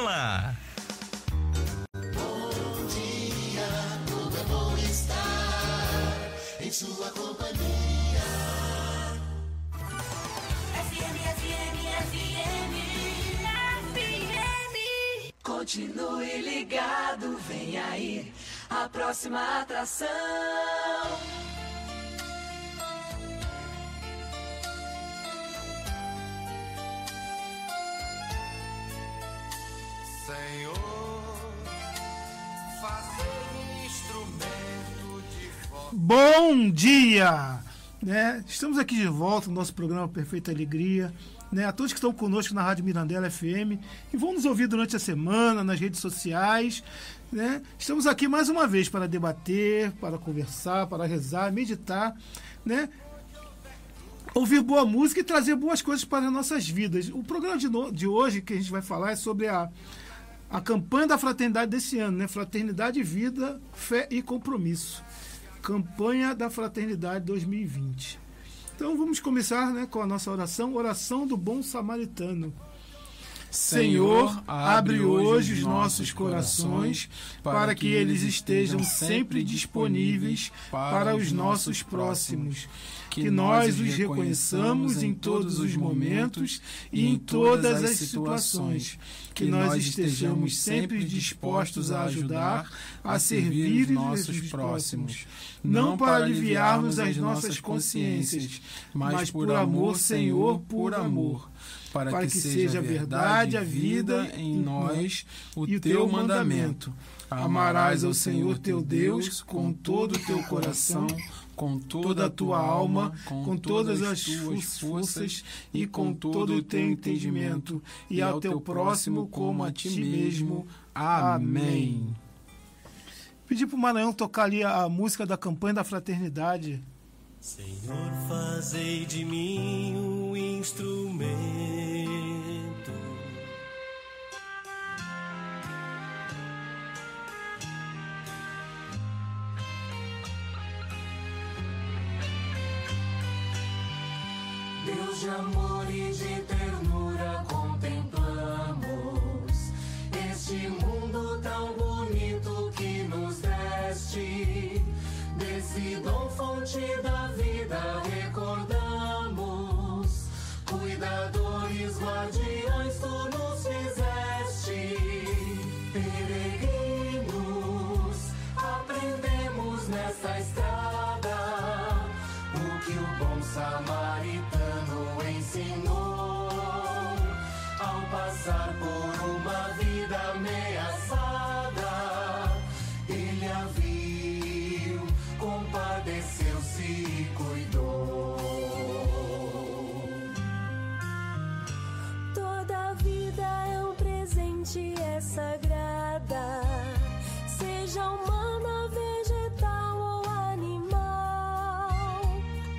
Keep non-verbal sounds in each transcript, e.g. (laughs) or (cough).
dela. Bom dia, tudo é bom estar em sua companhia. FM, FM, FM, FM. Continue ligado, vem aí a próxima atração. Bom dia! Né? Estamos aqui de volta no nosso programa Perfeita Alegria. Né? A todos que estão conosco na Rádio Mirandela FM e vão nos ouvir durante a semana nas redes sociais. Né? Estamos aqui mais uma vez para debater, para conversar, para rezar, meditar, né? ouvir boa música e trazer boas coisas para as nossas vidas. O programa de, no- de hoje que a gente vai falar é sobre a, a campanha da fraternidade desse ano, né? Fraternidade, vida, fé e compromisso. Campanha da Fraternidade 2020. Então vamos começar né, com a nossa oração, oração do bom samaritano. Senhor, abre hoje os nossos corações para que eles estejam sempre disponíveis para os nossos próximos. Que nós os reconheçamos em todos os momentos e em todas as situações. Que nós estejamos sempre dispostos a ajudar, a servir os nossos próximos. Não para aliviarmos as nossas consciências, mas por amor, Senhor, por amor para, para que, seja a verdade, a vida em nós, o e teu mandamento. Amarás ao Senhor teu Deus com todo o teu coração, com toda a tua alma, com todas as tuas forças e com todo o teu entendimento, e ao teu próximo como a ti mesmo. Amém. Pedi para o Maranhão tocar ali a música da campanha da fraternidade. Senhor, fazei de mim um instrumento de amor e de ternura contemplamos este mundo tão bonito que nos deste. Desse dom fonte da vida Seja humana, vegetal ou animal.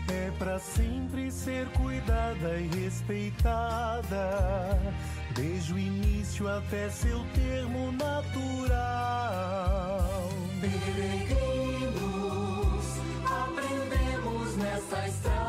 é para sempre ser cuidada e respeitada, desde o início até seu termo natural. Peregrinos, aprendemos nessa estrada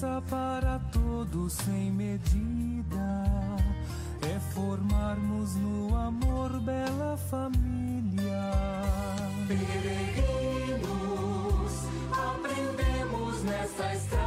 justiça para todos sem medida. É formarmos no amor bela família. Peregrinos, aprendemos nessa estrada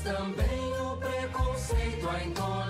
mas também o preconceito, a intolerância.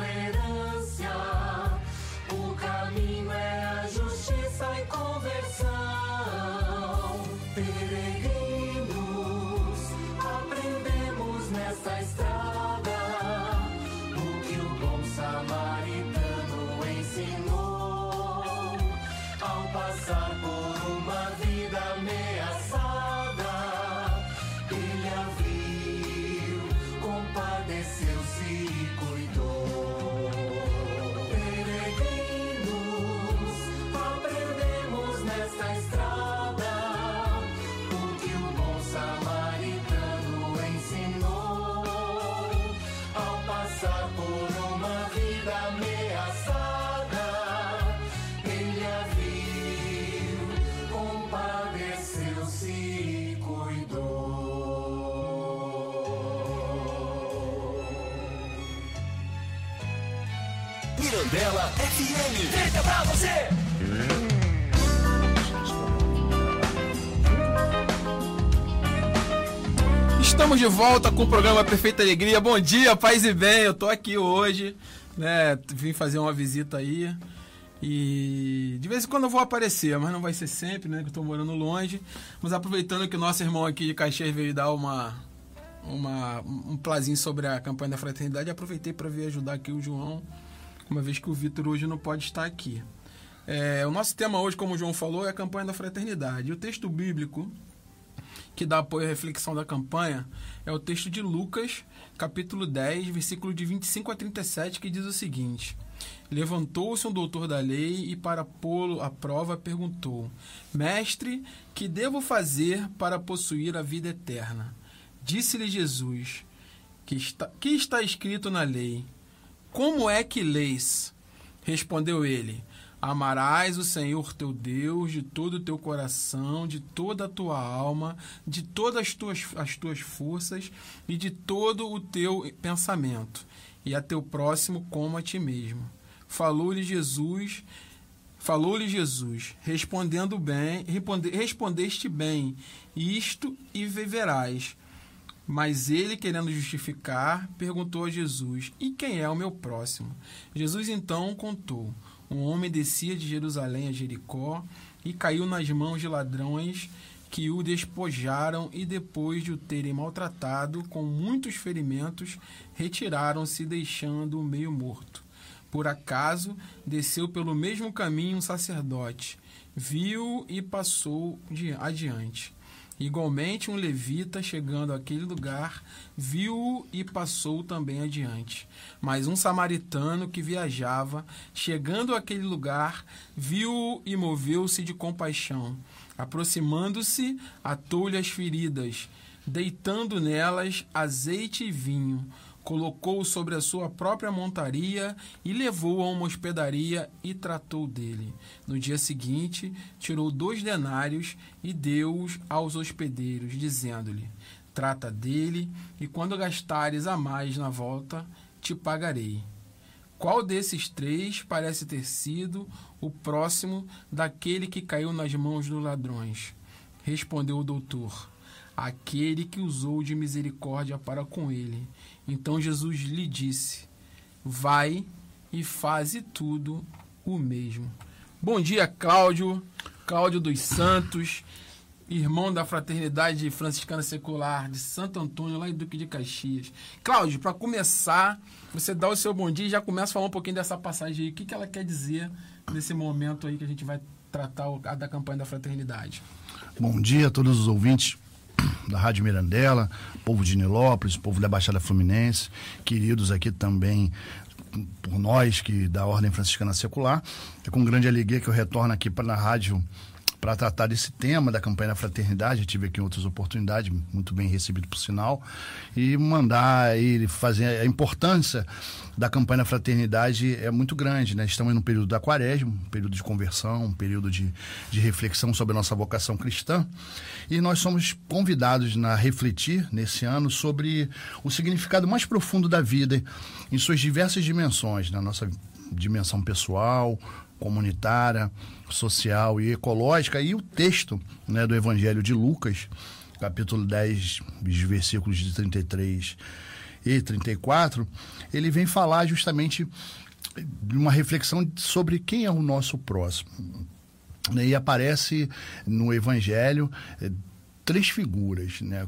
FM. Pra você. Estamos de volta com o programa Perfeita Alegria. Bom dia, paz e bem. Eu tô aqui hoje, né? Vim fazer uma visita aí. E de vez em quando eu vou aparecer, mas não vai ser sempre, né? Que eu tô morando longe. Mas aproveitando que o nosso irmão aqui de Caxias veio dar uma, uma um plazinho sobre a campanha da fraternidade, aproveitei para vir ajudar aqui o João, uma vez que o Vitor hoje não pode estar aqui. É, o nosso tema hoje, como o João falou, é a campanha da fraternidade. E o texto bíblico que dá apoio à reflexão da campanha é o texto de Lucas, capítulo 10, versículo de 25 a 37, que diz o seguinte: Levantou-se um doutor da lei e, para pô-lo à prova, perguntou: Mestre, que devo fazer para possuir a vida eterna? Disse-lhe Jesus: que está, que está escrito na lei? Como é que leis? Respondeu ele: Amarás o Senhor teu Deus de todo o teu coração, de toda a tua alma, de todas as tuas, as tuas forças e de todo o teu pensamento, e a teu próximo como a ti mesmo. Falou-lhe Jesus, falou-lhe Jesus, respondendo bem, responde, respondeste bem, isto e viverás. Mas ele, querendo justificar, perguntou a Jesus: E quem é o meu próximo? Jesus então contou: Um homem descia de Jerusalém a Jericó e caiu nas mãos de ladrões que o despojaram e, depois de o terem maltratado com muitos ferimentos, retiraram-se, deixando-o meio morto. Por acaso, desceu pelo mesmo caminho um sacerdote, viu e passou adiante. Igualmente, um levita, chegando àquele lugar, viu-o e passou também adiante. Mas um samaritano que viajava, chegando àquele lugar, viu-o e moveu-se de compaixão. Aproximando-se, atou-lhe as feridas, deitando nelas azeite e vinho. Colocou-o sobre a sua própria montaria e levou-o a uma hospedaria e tratou dele. No dia seguinte, tirou dois denários e deu-os aos hospedeiros, dizendo-lhe: Trata dele, e quando gastares a mais na volta, te pagarei. Qual desses três parece ter sido o próximo daquele que caiu nas mãos dos ladrões? Respondeu o doutor: Aquele que usou de misericórdia para com ele. Então Jesus lhe disse: Vai e faze tudo o mesmo. Bom dia, Cláudio, Cláudio dos Santos, irmão da Fraternidade Franciscana Secular de Santo Antônio, lá em Duque de Caxias. Cláudio, para começar, você dá o seu bom dia e já começa a falar um pouquinho dessa passagem aí. O que, que ela quer dizer nesse momento aí que a gente vai tratar da campanha da fraternidade? Bom dia a todos os ouvintes da Rádio Mirandela, povo de Nilópolis, povo da Baixada Fluminense, queridos aqui também por nós que da Ordem Franciscana Secular. É com grande alegria que eu retorno aqui para a rádio para tratar desse tema da campanha da fraternidade. Eu tive aqui outras oportunidades, muito bem recebido por sinal, e mandar aí fazer a importância da campanha da fraternidade é muito grande, né? Estamos no período da quaresma, um período de conversão, um período de, de reflexão sobre a nossa vocação cristã, e nós somos convidados a refletir nesse ano sobre o significado mais profundo da vida em suas diversas dimensões, na nossa dimensão pessoal, comunitária, social e ecológica. E o texto né, do Evangelho de Lucas, capítulo 10, os versículos de 33 e 34, ele vem falar justamente de uma reflexão sobre quem é o nosso próximo. E aparece no Evangelho é, três figuras, né?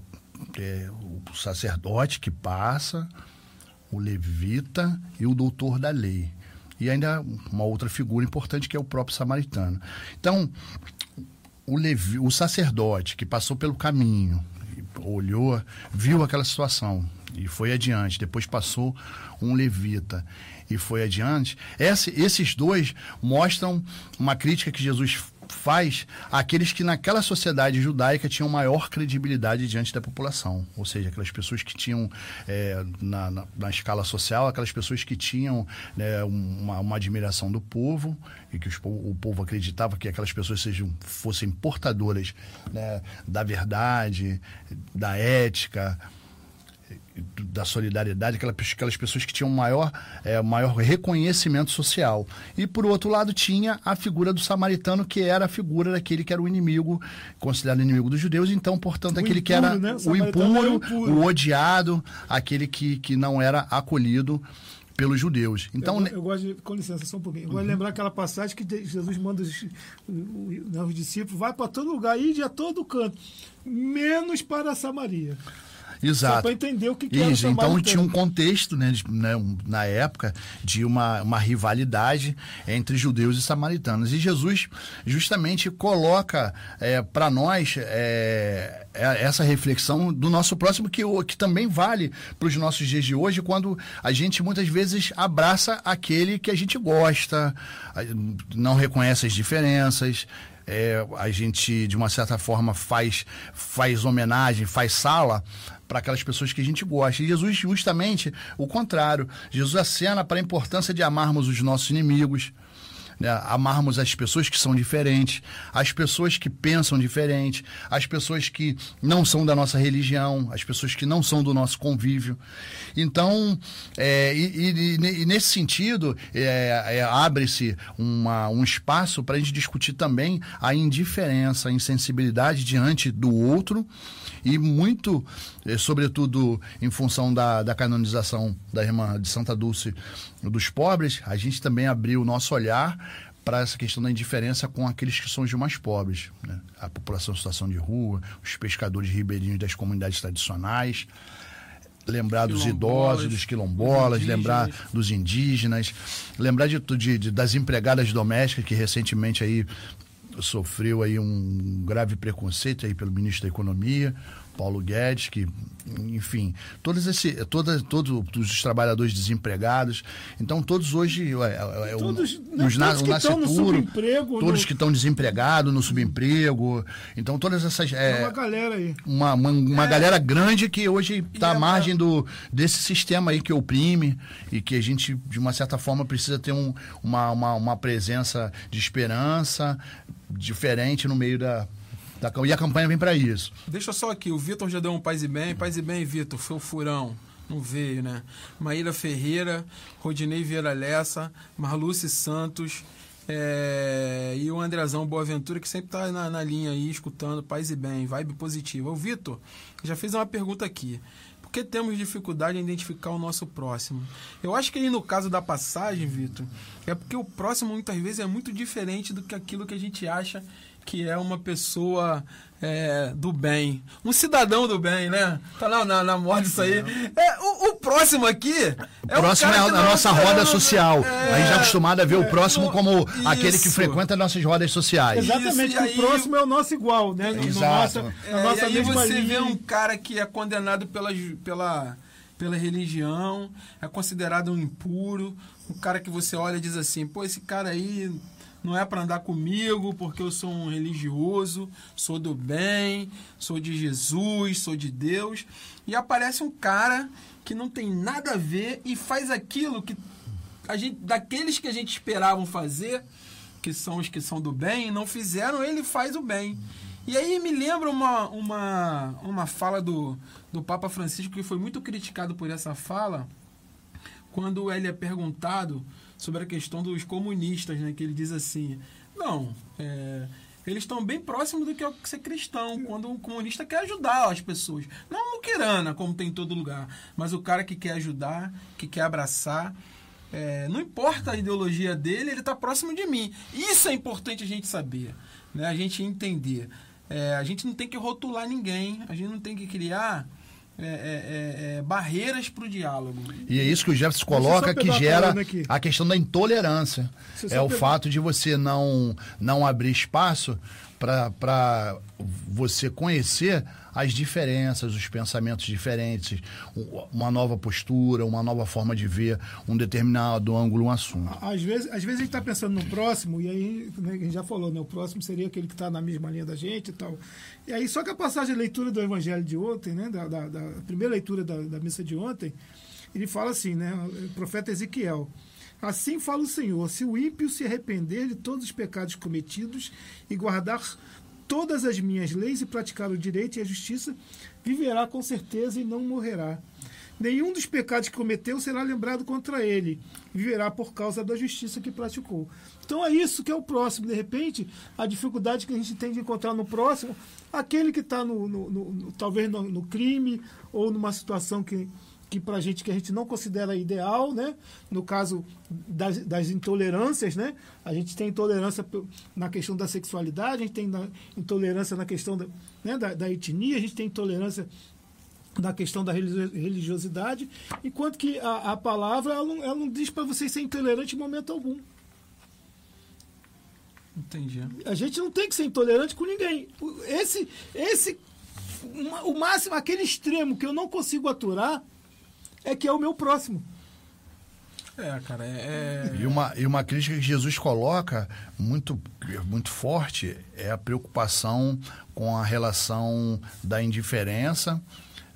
É, o sacerdote que passa, o levita e o doutor da lei. E ainda uma outra figura importante que é o próprio samaritano. Então, o, levi, o sacerdote que passou pelo caminho, olhou, viu aquela situação e foi adiante. Depois passou um levita e foi adiante. Esse, esses dois mostram uma crítica que Jesus faz àqueles que naquela sociedade judaica tinham maior credibilidade diante da população. Ou seja, aquelas pessoas que tinham, é, na, na, na, escala social, aquelas pessoas que tinham né, uma, uma, admiração do povo e que os, o povo acreditava que aquelas pessoas sejam, fossem portadoras né, da verdade, da ética, da solidariedade, aquelas, pessoas que tinham maior, é, maior reconhecimento social. E, por outro lado, tinha a figura do samaritano, que era a figura daquele que era o inimigo, considerado inimigo dos judeus, então, portanto, o aquele impuro, que era né? o, o impuro, impuro, o odiado, aquele que, que não era acolhido pelos judeus. Então, eu, eu gosto de, com licença, só um pouquinho. Eu uhum. gosto de lembrar aquela passagem que Jesus manda os, os, os discípulos, vai para todo lugar, ide a todo canto, menos para Samaria. Exato. Só para entender o que, que Isso, então tinha um contexto, né, de, né, na época, de uma, uma rivalidade entre judeus e samaritanos. E Jesus justamente coloca é, para nós é, é, essa reflexão do nosso próximo, que, que também vale para os nossos dias de hoje, quando a gente muitas vezes abraça aquele que a gente gosta, não reconhece as diferenças, é, a gente, de uma certa forma, faz, faz homenagem, faz sala para aquelas pessoas que a gente gosta. E Jesus, justamente o contrário. Jesus acena para a importância de amarmos os nossos inimigos, né? amarmos as pessoas que são diferentes, as pessoas que pensam diferente, as pessoas que não são da nossa religião, as pessoas que não são do nosso convívio. Então, é, e, e, e, nesse sentido, é, é, abre-se um espaço para a gente discutir também a indiferença, a insensibilidade diante do outro e muito, eh, sobretudo em função da, da canonização da irmã de Santa Dulce dos pobres, a gente também abriu o nosso olhar para essa questão da indiferença com aqueles que são os mais pobres, né? a população em situação de rua, os pescadores ribeirinhos das comunidades tradicionais, lembrar dos idosos, dos quilombolas, lembrar dos indígenas, lembrar de, de, de, das empregadas domésticas que recentemente aí sofreu aí um grave preconceito aí pelo ministro da Economia, Paulo Guedes, que, enfim, todos, esse, todos, todos os trabalhadores desempregados. Então, todos hoje. É, é, todos, o, os, todos o que estão no subemprego. Todos no... que estão desempregados, no subemprego. Então, todas essas. É, uma galera aí. Uma, uma, uma é. galera grande que hoje está à margem do, desse sistema aí que oprime e que a gente, de uma certa forma, precisa ter um, uma, uma, uma presença de esperança diferente no meio da, da e a campanha vem para isso. Deixa só aqui, o Vitor já deu um paz e bem, paz e bem, Vitor, foi o furão. Não veio, né? Maíra Ferreira, Rodinei Vieira Lessa, Marluce Santos é... e o Andrezão Boaventura, que sempre tá na, na linha aí, escutando, paz e bem, vibe positiva. O Vitor já fez uma pergunta aqui que temos dificuldade em identificar o nosso próximo? Eu acho que aí no caso da passagem, Vitor, é porque o próximo muitas vezes é muito diferente do que aquilo que a gente acha que é uma pessoa é, do bem. Um cidadão do bem, né? Tá na, na, na moda isso aí. É, o, o próximo aqui. É o próximo é a nossa roda social. É, a gente está acostumado a ver o próximo como isso. aquele que frequenta nossas rodas sociais. Exatamente, aí, o próximo é o nosso igual, né? Exato. Nossa, é, nossa e aí você linha. vê um cara que é condenado pela. pela pela religião, é considerado um impuro, um cara que você olha e diz assim, pô, esse cara aí não é para andar comigo porque eu sou um religioso, sou do bem, sou de Jesus, sou de Deus. E aparece um cara que não tem nada a ver e faz aquilo que a gente, daqueles que a gente esperavam fazer, que são os que são do bem, não fizeram, ele faz o bem. E aí me lembra uma, uma, uma fala do, do Papa Francisco que foi muito criticado por essa fala, quando ele é perguntado sobre a questão dos comunistas, né? Que ele diz assim, não, é, eles estão bem próximos do que é ser cristão, quando o comunista quer ajudar as pessoas. Não muquirana, como tem em todo lugar, mas o cara que quer ajudar, que quer abraçar. É, não importa a ideologia dele, ele está próximo de mim. Isso é importante a gente saber, né? a gente entender. É, a gente não tem que rotular ninguém, a gente não tem que criar é, é, é, é barreiras para o diálogo. E é isso que o Jefferson coloca que gera a questão da intolerância. é o fato de você não, não abrir espaço para você conhecer as diferenças, os pensamentos diferentes, uma nova postura, uma nova forma de ver um determinado ângulo, um assunto. Às vezes, às vezes a gente está pensando no próximo, e aí né, a gente já falou, né, o próximo seria aquele que está na mesma linha da gente e tal. E aí, só que a passagem de leitura do Evangelho de ontem, né, da, da, da primeira leitura da, da missa de ontem, ele fala assim, né, o profeta Ezequiel. Assim fala o Senhor: se o ímpio se arrepender de todos os pecados cometidos e guardar todas as minhas leis e praticar o direito e a justiça, viverá com certeza e não morrerá. Nenhum dos pecados que cometeu será lembrado contra ele, viverá por causa da justiça que praticou. Então é isso que é o próximo. De repente, a dificuldade que a gente tem de encontrar no próximo, aquele que está no, no, no, talvez no, no crime ou numa situação que que para a gente que a gente não considera ideal, né? No caso das, das, intolerâncias, né? A gente tem intolerância na questão da sexualidade, a gente tem intolerância na questão da, né? da, da etnia, a gente tem intolerância na questão da religiosidade, enquanto que a, a palavra ela não, ela não diz para você ser intolerante em momento algum. Entendi. A gente não tem que ser intolerante com ninguém. Esse, esse, o máximo, aquele extremo que eu não consigo aturar, é que é o meu próximo. É, cara, é, é... E, uma, e uma crítica que Jesus coloca muito, muito forte é a preocupação com a relação da indiferença,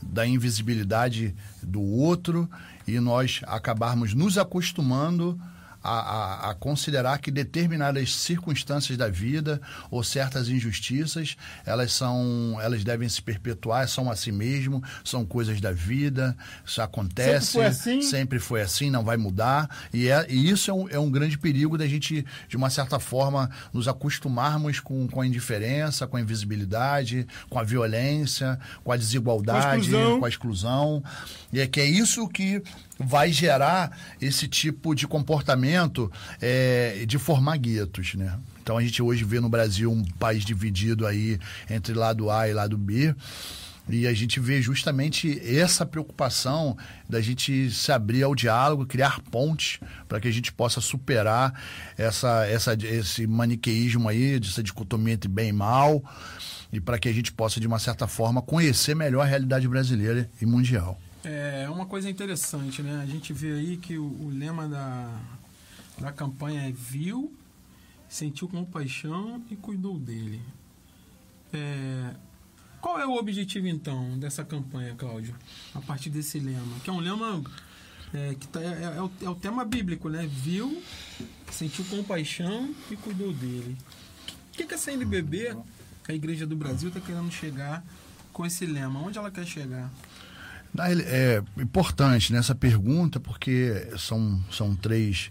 da invisibilidade do outro e nós acabarmos nos acostumando a, a, a, considerar que determinadas circunstâncias da vida ou certas injustiças elas são elas devem se perpetuar são a si mesmo são coisas da vida isso acontece sempre foi assim, sempre foi assim não vai mudar. E, é, e isso é um, é um grande perigo da gente de uma certa forma nos acostumarmos com, com a indiferença com a invisibilidade com a violência com a desigualdade com a exclusão, com a exclusão. e é que é isso que vai gerar esse tipo de comportamento é, de formar guetos, né? Então a gente hoje vê no Brasil um país dividido aí entre lado A e lado B. E a gente vê justamente essa preocupação da gente se abrir ao diálogo, criar pontes para que a gente possa superar essa, essa, esse maniqueísmo aí, dessa dicotomia entre bem e mal, e para que a gente possa, de uma certa forma, conhecer melhor a realidade brasileira e mundial. É uma coisa interessante, né? A gente vê aí que o, o lema da, da campanha é viu, sentiu compaixão e cuidou dele. É, qual é o objetivo, então, dessa campanha, Cláudio? A partir desse lema, que é um lema é, que tá, é, é, o, é, o, tema bíblico, né? Viu, sentiu compaixão e cuidou dele. O que, que essa NBB, a Igreja do Brasil, está querendo chegar com esse lema? Onde ela quer chegar? É importante nessa pergunta, porque são, são três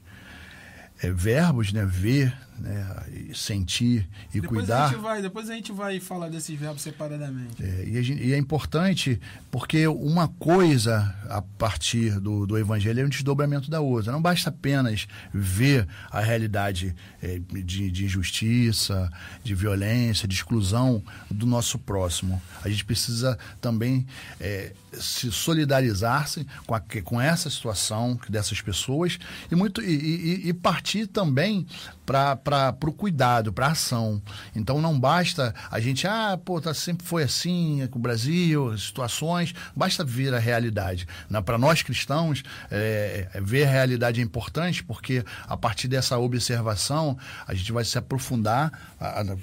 é, verbos, né? Ver, né? sentir e depois cuidar. A gente vai, depois a gente vai falar desses verbos separadamente. É, e, gente, e, é importante porque uma coisa, a partir do, do Evangelho, é um desdobramento da outra. Não basta apenas ver a realidade é, de, de injustiça, de violência, de exclusão do nosso próximo. A gente precisa também é, se solidarizar-se com, com essa situação dessas pessoas e, muito, e, e, e partir também para o cuidado, para ação. Então não basta a gente, ah, pô, tá, sempre foi assim com o Brasil, situações, basta ver a realidade. Para nós cristãos, é, é, ver a realidade é importante porque a partir dessa observação a gente vai se aprofundar a, a,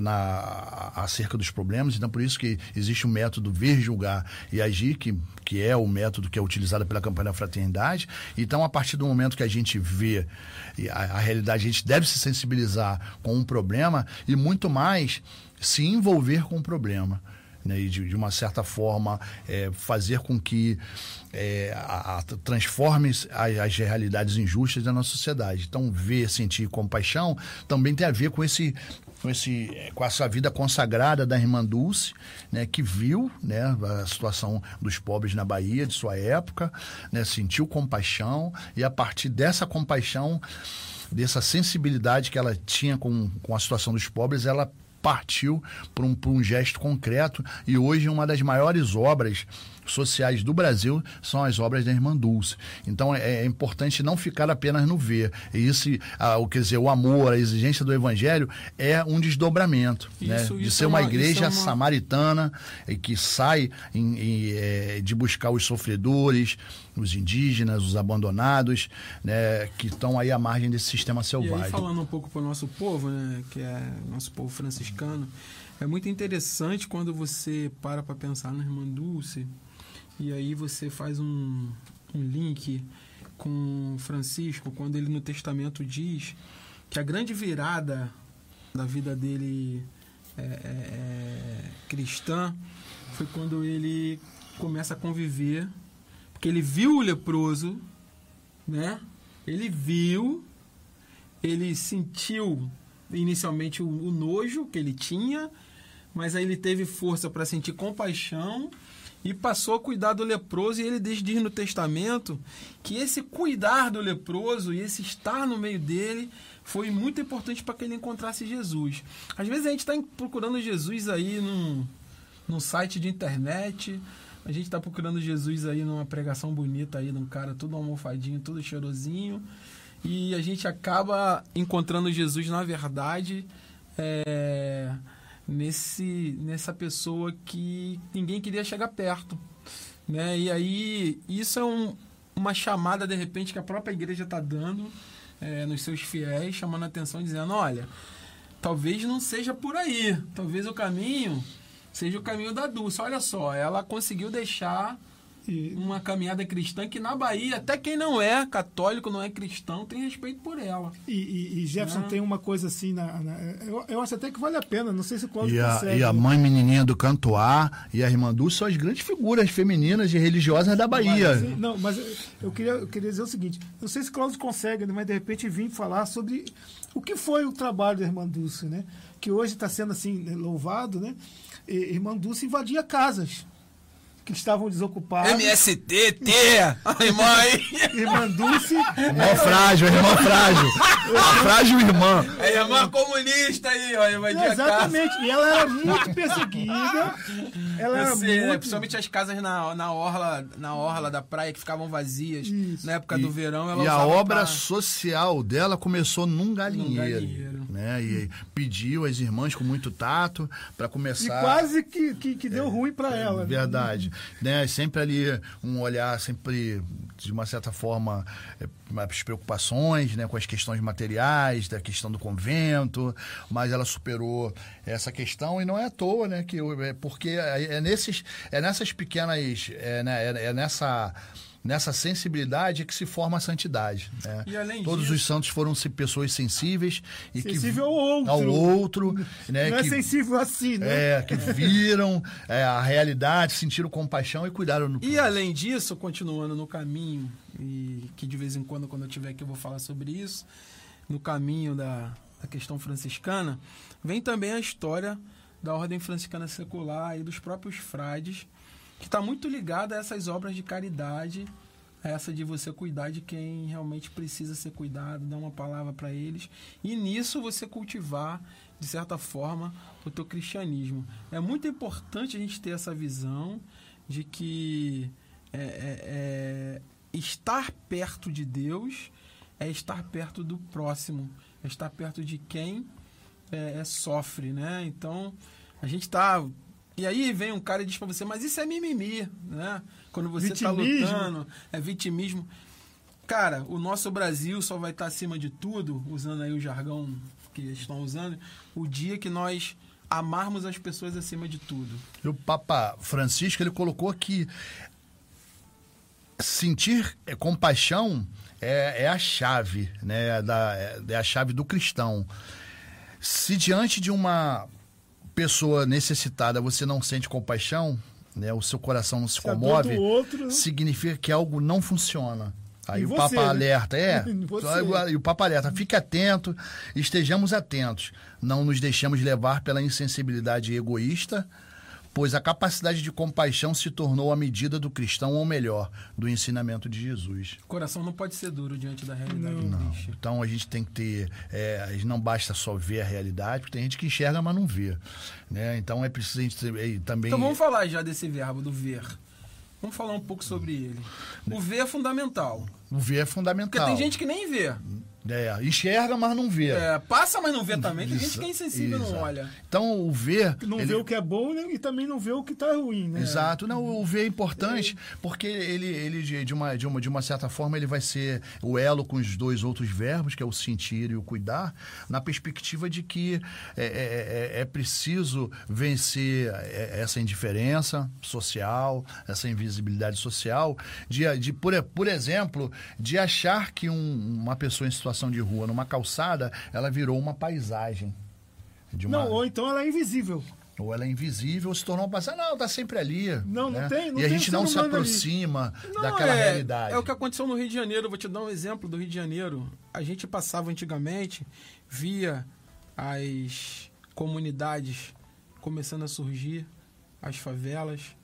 na, acerca dos problemas, então por isso que existe o um método ver, julgar e agir, que, que é o método que é utilizado pela campanha da fraternidade. Então, a partir do momento que a gente vê a, a realidade, a gente deve se sensibilizar com um problema e muito mais se envolver com o problema. Né, e de, de, uma certa forma é, fazer com que é, a, a, transforme as, as, realidades injustas da nossa sociedade. Então, ver, sentir compaixão também tem a ver com esse com, esse, eh, com essa vida consagrada da irmã Dulce, né, que viu né, a situação dos pobres na Bahia de sua época, né, sentiu compaixão e a partir dessa compaixão, dessa sensibilidade que ela tinha com, com a situação dos pobres, ela partiu para um, um gesto concreto e hoje uma das maiores obras sociais do Brasil são as obras da Irmã Dulce. Então é, é importante não ficar apenas no ver. E isso, o, quer dizer, o amor, a exigência do Evangelho é um desdobramento. Isso, né? De ser é uma, uma igreja é uma... samaritana e que sai em, em, é, de buscar os sofredores, os indígenas, os abandonados, né, que estão aí à margem desse sistema selvagem. E aí, falando um pouco para o nosso povo, né, que é nosso povo franciscano, é muito interessante quando você para para pensar na Irmã Dulce, e aí você faz um, um link com Francisco, quando ele no Testamento diz que a grande virada da vida dele é, é, é, cristã foi quando ele começa a conviver, porque ele viu o leproso, né? Ele viu, ele sentiu inicialmente o, o nojo que ele tinha, mas aí ele teve força para sentir compaixão e passou a cuidar do leproso. E ele diz no Testamento que esse cuidar do leproso e esse estar no meio dele foi muito importante para que ele encontrasse Jesus. Às vezes a gente está procurando Jesus aí num, num site de internet, a gente está procurando Jesus aí numa pregação bonita aí, num cara todo almofadinho, todo cheirosinho, e a gente acaba encontrando Jesus na verdade. É nesse nessa pessoa que ninguém queria chegar perto, né? E aí isso é um, uma chamada de repente que a própria igreja está dando é, nos seus fiéis, chamando a atenção, dizendo, olha, talvez não seja por aí, talvez o caminho seja o caminho da Dulce. Olha só, ela conseguiu deixar e... Uma caminhada cristã que na Bahia, até quem não é católico, não é cristão, tem respeito por ela. E, e, e Jefferson tem uma coisa assim, na, na, eu, eu, acho até que vale a pena, não sei se o Cláudio e a, consegue. E a mãe menininha do Cantoar e a irmã Dulce são as grandes figuras femininas e religiosas da Bahia. Mas, não, mas eu queria, eu queria dizer o seguinte, não sei se o Cláudio consegue, né, mas de repente vir falar sobre o que foi o trabalho da irmã Dulce, né? Que hoje está sendo assim louvado, né? E, irmã Dulce invadia casas que estavam desocupados. MST, T, (laughs) irmã aí. Irmã Dulce. Irmã frágil, irmã frágil. frágil irmã. É irmã comunista aí, ó. Irmã Exatamente. E ela era muito perseguida. Ela era sei, né? muito... Principalmente as casas na, na, orla, na orla da praia que ficavam vazias. Isso. Na época e, do verão. Ela e a obra pra... social dela começou num galinheiro. Num galinheiro. Né? E pediu às irmãs com muito tato para começar. E quase que, que, que deu é, ruim para é, ela. Né? Verdade né? Sempre ali um olhar sempre de uma certa forma é, as preocupações, né, com as questões materiais, da questão do convento, mas ela superou essa questão. E não é à toa, né, que é porque é, é nesses é nessas pequenas é, né, é, é nessa nessa sensibilidade é que se forma a santidade. Né? Todos disso, os santos foram pessoas sensíveis e sensível que ao outro, ao outro né? não é que, é sensível assim, né? É, que viram é, a realidade, sentiram compaixão e cuidaram no. E além disso, continuando no caminho e que de vez em quando, quando eu tiver aqui, eu vou falar sobre isso, no caminho da, da questão franciscana, vem também a história da ordem franciscana secular e dos próprios frades que está muito ligada a essas obras de caridade, essa de você cuidar de quem realmente precisa ser cuidado, dar uma palavra para eles, e nisso você cultivar, de certa forma, o teu cristianismo. É muito importante a gente ter essa visão de que é, é, é, estar perto de Deus é estar perto do próximo, é estar perto de quem é, é sofre, né? Então, a gente está e aí vem um cara e diz para você, mas isso é mimimi, né? Quando você está lutando, é vitimismo. Cara, o nosso Brasil só vai estar tá acima de tudo, usando aí o jargão que eles estão usando, o dia que nós amarmos as pessoas acima de tudo. E o Papa Francisco, ele colocou que sentir é, compaixão é, é, a chave, né? Da, é, é a chave do cristão. Se diante de uma pessoa necessitada você não sente compaixão, né, o seu coração não se, se comove, outro... significa que algo não funciona. Aí Em o você, Papa né? alerta, é. (laughs) E o Papa alerta, fique atento, estejamos atentos. Não nos deixemos levar pela insensibilidade egoísta, pois a capacidade de compaixão se tornou a medida do cristão, ou melhor, do ensinamento de Jesus. O coração não pode ser duro diante da realidade Não. triste. Então a gente tem que ter. é, não basta só ver a realidade, porque tem gente que enxerga, mas não vê. Né? Então é preciso a gente ter- e também. Então vamos falar já desse verbo, do ver. Vamos falar um pouco sobre ele. O ver é fundamental. O ver é Porque fundamental. tem gente que nem vê. É, enxerga, mas não vê. É, passa, mas não vê também. Tem gente que é insensível e não olha. Então o ver. Não ele- vê o que é bom né, e também não vê o que tá ruim, né? Exato, não, o ver é importante porque ele, ele de, de uma, de, uma, de uma certa forma ele vai ser o elo com os dois outros verbos, que é o sentir e o cuidar, na perspectiva de que é, é, é- é preciso vencer é, essa indiferença social, essa invisibilidade social, de, de por, por exemplo, de achar que um- uma pessoa em situação de rua, numa calçada, ela virou uma paisagem. De uma, Não, ou então ela é invisível. ou ela é invisível, ou se tornou uma paisagem. Não, tá sempre ali. Não, não né? tem- não E a gente não se aproxima Não, daquela é, realidade. É o que aconteceu no Rio de Janeiro. Vou te dar um exemplo do Rio de Janeiro. A gente passava antigamente, via as comunidades começando a surgir, as favelas.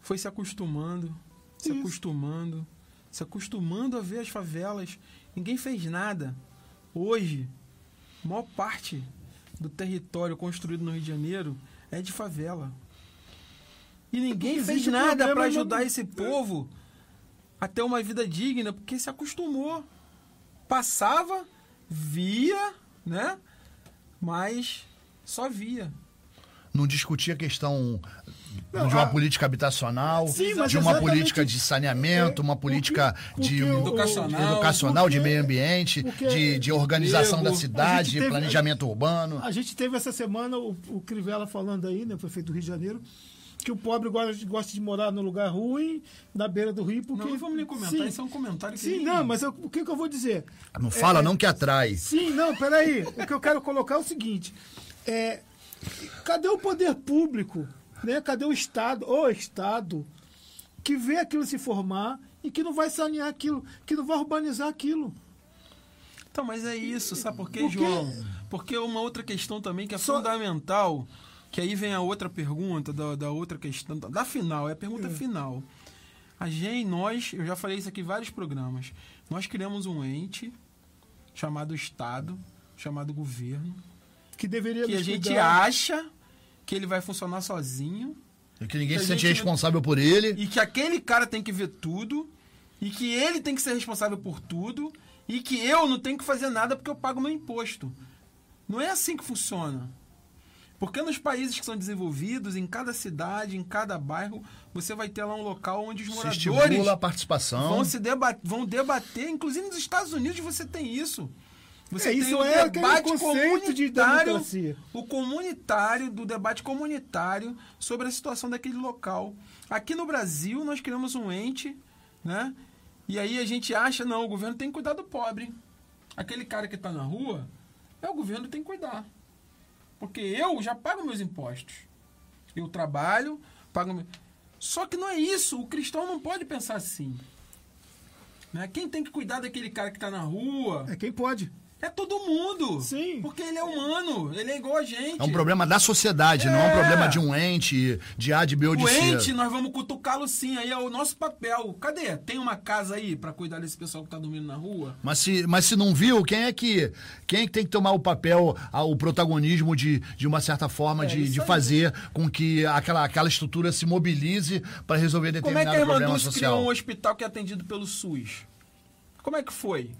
Foi se acostumando, se Isso. acostumando, se acostumando a ver as favelas. Ninguém fez nada. Hoje, a maior parte do território construído no Rio de Janeiro é de favela. E ninguém fez nada para ajudar esse povo a ter uma vida digna, porque se acostumou. Passava, via, né? Mas só via. Não discutir a questão Não, de uma a- política habitacional, Sim, de uma exatamente- política de saneamento, uma porque- política porque de o- Educacional, educacional, de porque- meio ambiente, porque- de, de organização da cidade, teve- planejamento urbano. A gente teve essa semana o, o Crivella falando aí, né, prefeito do Rio de Janeiro, que o pobre gosta, gosta de morar no lugar ruim, na beira do rio, porque... Não, vamos nem comentar, Sim, isso é um comentário que Sim, nem- não, mas eu- o que, que eu vou dizer? Não fala É, não que atrai. Sim, não, peraí. O que eu quero colocar é o seguinte: é, cadê o poder público? Né? Cadê o Estado, o Estado, que vê aquilo se formar e que não vai sanear aquilo, que não vai urbanizar aquilo? Então, mas é isso, sabe por quê, Porque- João? Porque uma outra questão também que é Só- fundamental, que aí vem a outra pergunta, da, da outra questão, da, final, é a pergunta final. A gente, nós, eu já falei isso aqui em vários programas, nós criamos um ente chamado Estado, chamado governo, Que deveria que a gente cuidar. acha que ele vai funcionar sozinho, E que ninguém Que se sente responsável por ele. e que aquele cara tem que ver tudo, e que ele tem que ser responsável por tudo, e que eu não tenho que fazer nada porque eu pago meu imposto. Não é assim que funciona. Porque nos países que são desenvolvidos, em cada cidade, em cada bairro, você vai ter lá um local onde os Se moradores estimula a participação. vão se debater, vão debater, inclusive nos Estados Unidos você tem isso. Você É, tem isso o é debate conceito de comunitário, democracia. o comunitário, do debate comunitário sobre a situação daquele local. Aqui no Brasil, nós criamos um ente, né? E aí a gente acha, não, o governo tem que cuidar do pobre. Aquele cara que está na rua, é o governo que tem que cuidar. Porque eu já pago meus impostos. Eu trabalho, pago. meu- Só que não é isso. O cristão não pode pensar assim. Né? Quem tem que cuidar daquele cara que está na rua É quem pode. É todo mundo. Sim. Porque ele é humano, ele é igual a gente. É um problema da sociedade, não é um problema de um ente, de A, de B ou de O C. ente, nós vamos cutucá-lo sim, aí é o nosso papel. Cadê? Tem uma casa aí pra cuidar desse pessoal que tá dormindo na rua? Mas se, mas se não viu, quem é que quem é que tem que tomar o papel, o protagonismo de, de uma certa forma É de, de fazer com que aquela, aquela estrutura se mobilize para resolver Como é que determinado a Irmã problema Dulce social? criou um hospital que é atendido pelo SUS? Como é que foi?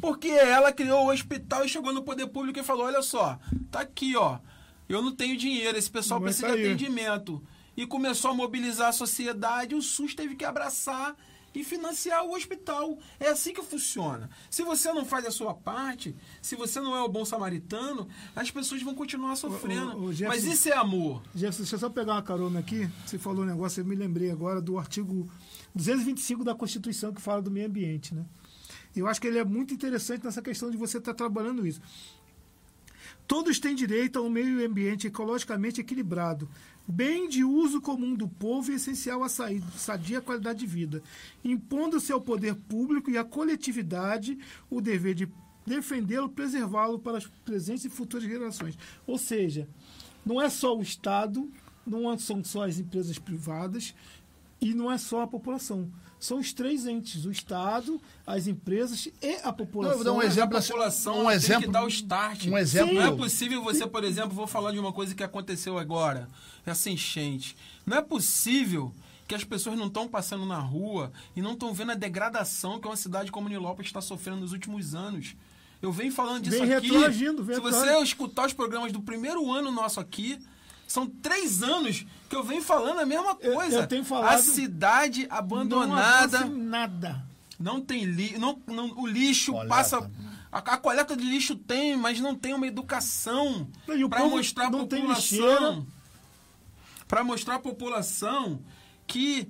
Porque ela criou o hospital e chegou no poder público e falou: olha só, tá aqui, ó. Eu não tenho dinheiro, esse pessoal precisa tá de atendimento. E começou a mobilizar a sociedade, o SUS teve que abraçar e financiar o hospital. É assim que funciona. Se você não faz a sua parte, se você não é o bom samaritano, as pessoas vão continuar sofrendo. ô, Jefferson- Mas isso é amor. Jefferson, deixa eu só pegar uma carona aqui. Você falou um negócio, eu me lembrei agora do artigo 225 da Constituição que fala do meio ambiente, né? Eu acho que ele é muito interessante nessa questão de você estar trabalhando isso. Todos têm direito a um meio ambiente ecologicamente equilibrado, bem de uso comum do povo e essencial à sadia qualidade de vida, impondo-se ao poder público e à coletividade o dever de defendê-lo, preservá-lo para as presentes e futuras gerações. Ou seja, não é só o Estado, não são só as empresas privadas e não é só a população. São os três entes: o Estado, as empresas e a população. Não, eu vou dar um exemplo a assim, população um tem exemplo, que dar o start. um exemplo- Não é possível você, por exemplo, vou falar de uma coisa que aconteceu agora, essa enchente. Não é possível que as pessoas não estão passando na rua e não estão vendo a degradação que uma cidade como Nilópolis está sofrendo nos últimos anos. Eu venho falando disso Vem aqui. retroagindo, vem Se você escutar os programas do primeiro ano nosso aqui, são três anos que eu venho falando a mesma Eu- coisa. eu tenho falado- A cidade Não abandonada. em nada. Não tem lixo. Não, não- o lixo Coleta. passa. A, a coleta de lixo tem, mas não tem uma educação para mostrar à não população. Para mostrar à população que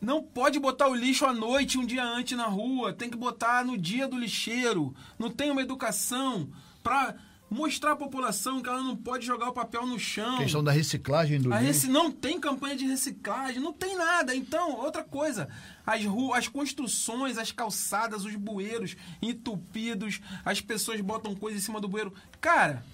não pode botar o lixo à noite, um dia antes na rua. Tem que botar no dia do lixeiro. Não tem uma educação para mostrar à população que ela não pode jogar o papel no chão. Questão da reciclagem do A lixo. reci- não tem campanha de reciclagem, não tem nada. Então, outra coisa, as ruas, as construções, as calçadas, os bueiros entupidos, as pessoas botam coisa em cima do bueiro. Cara,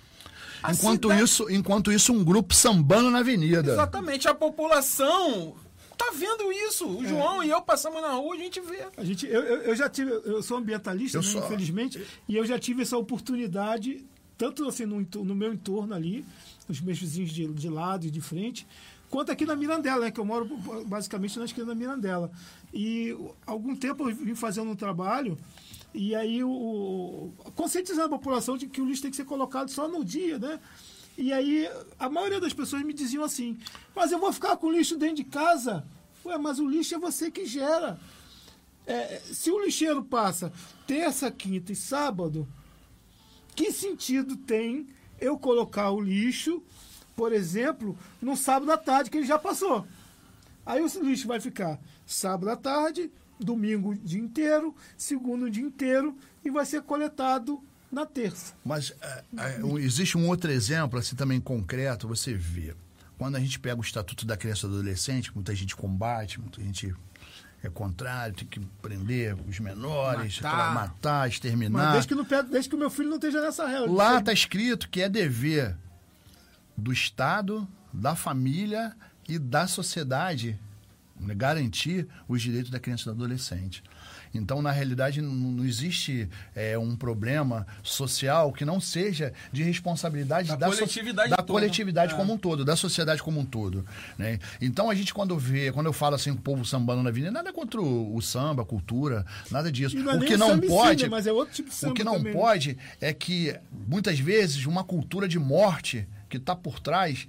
a Enquanto cidade- isso, enquanto isso, um grupo sambando na avenida. Exatamente, a população tá vendo isso. O É. João e eu passamos na rua, a gente vê. A gente, eu, eu, eu já tive, eu sou ambientalista, Eu né, sou. infelizmente, e eu já tive essa oportunidade, tanto assim no, no meu entorno ali, nos meus vizinhos de, de lado e de frente, quanto aqui na Mirandela, né, que eu moro basicamente na esquina da Mirandela. E algum tempo eu vim fazendo um trabalho, e aí o, o- conscientizando a população de que o lixo tem que ser colocado só no dia, né? E aí a maioria das pessoas me diziam assim, mas eu vou ficar com o lixo dentro de casa? Ué, mas o lixo é você que gera. É, se o lixeiro passa terça, quinta e sábado, que sentido tem eu colocar o lixo, por exemplo, no sábado à tarde, que ele já passou? Aí o lixo vai ficar sábado à tarde, domingo o dia inteiro, segundo o dia inteiro e vai ser coletado na terça. Mas é, é, existe um outro exemplo, assim, também concreto, você vê. Quando a gente pega o Estatuto da Criança e do Adolescente, muita gente combate, muita gente é contrário, tem que prender os menores, Matar. matar, Mas exterminar. desde que, não, desde que o meu filho não esteja nessa regra. Lá está escrito que é dever do Estado, da família e da sociedade garantir os direitos da criança e do adolescente. Então, na realidade, não, existe é, um problema social que não seja de responsabilidade Da da, so- coletividade da toda. coletividade É. como um todo, da sociedade como um todo. Né? Então, a gente, quando vê, quando eu falo assim, o povo sambando na avenida, nada contra o, o samba, a cultura, nada disso. E não é o nem que o não pode. né? Mas é outro tipo de O que não também, né? pode é que, muitas vezes, uma cultura de morte que está por trás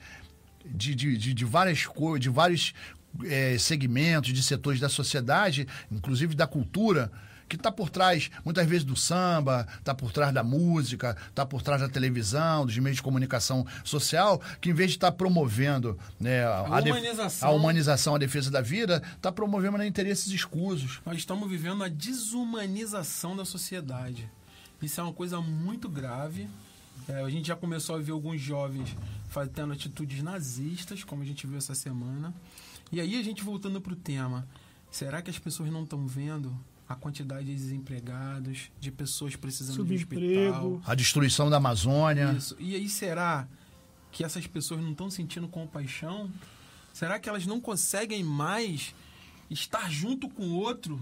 de, de, de, de várias coisas, de vários eh, segmentos, de setores da sociedade, inclusive da cultura, que está por trás, muitas vezes, do samba, está por trás da música, está por trás da televisão, dos meios de comunicação social, que em vez de estar promovendo né, A def- humanização. a humanização, a defesa da vida, está promovendo né, interesses escusos. Nós estamos vivendo a desumanização da sociedade. Isso é uma coisa muito grave. É, a gente já começou a ver alguns jovens fazendo atitudes nazistas, como a gente viu essa semana. E aí, a gente voltando para o tema: será que as pessoas não estão vendo a quantidade de desempregados, de pessoas precisando de hospital? A destruição da Amazônia. Isso. E aí, será que essas pessoas não estão sentindo compaixão? Será que elas não conseguem mais estar junto com o outro?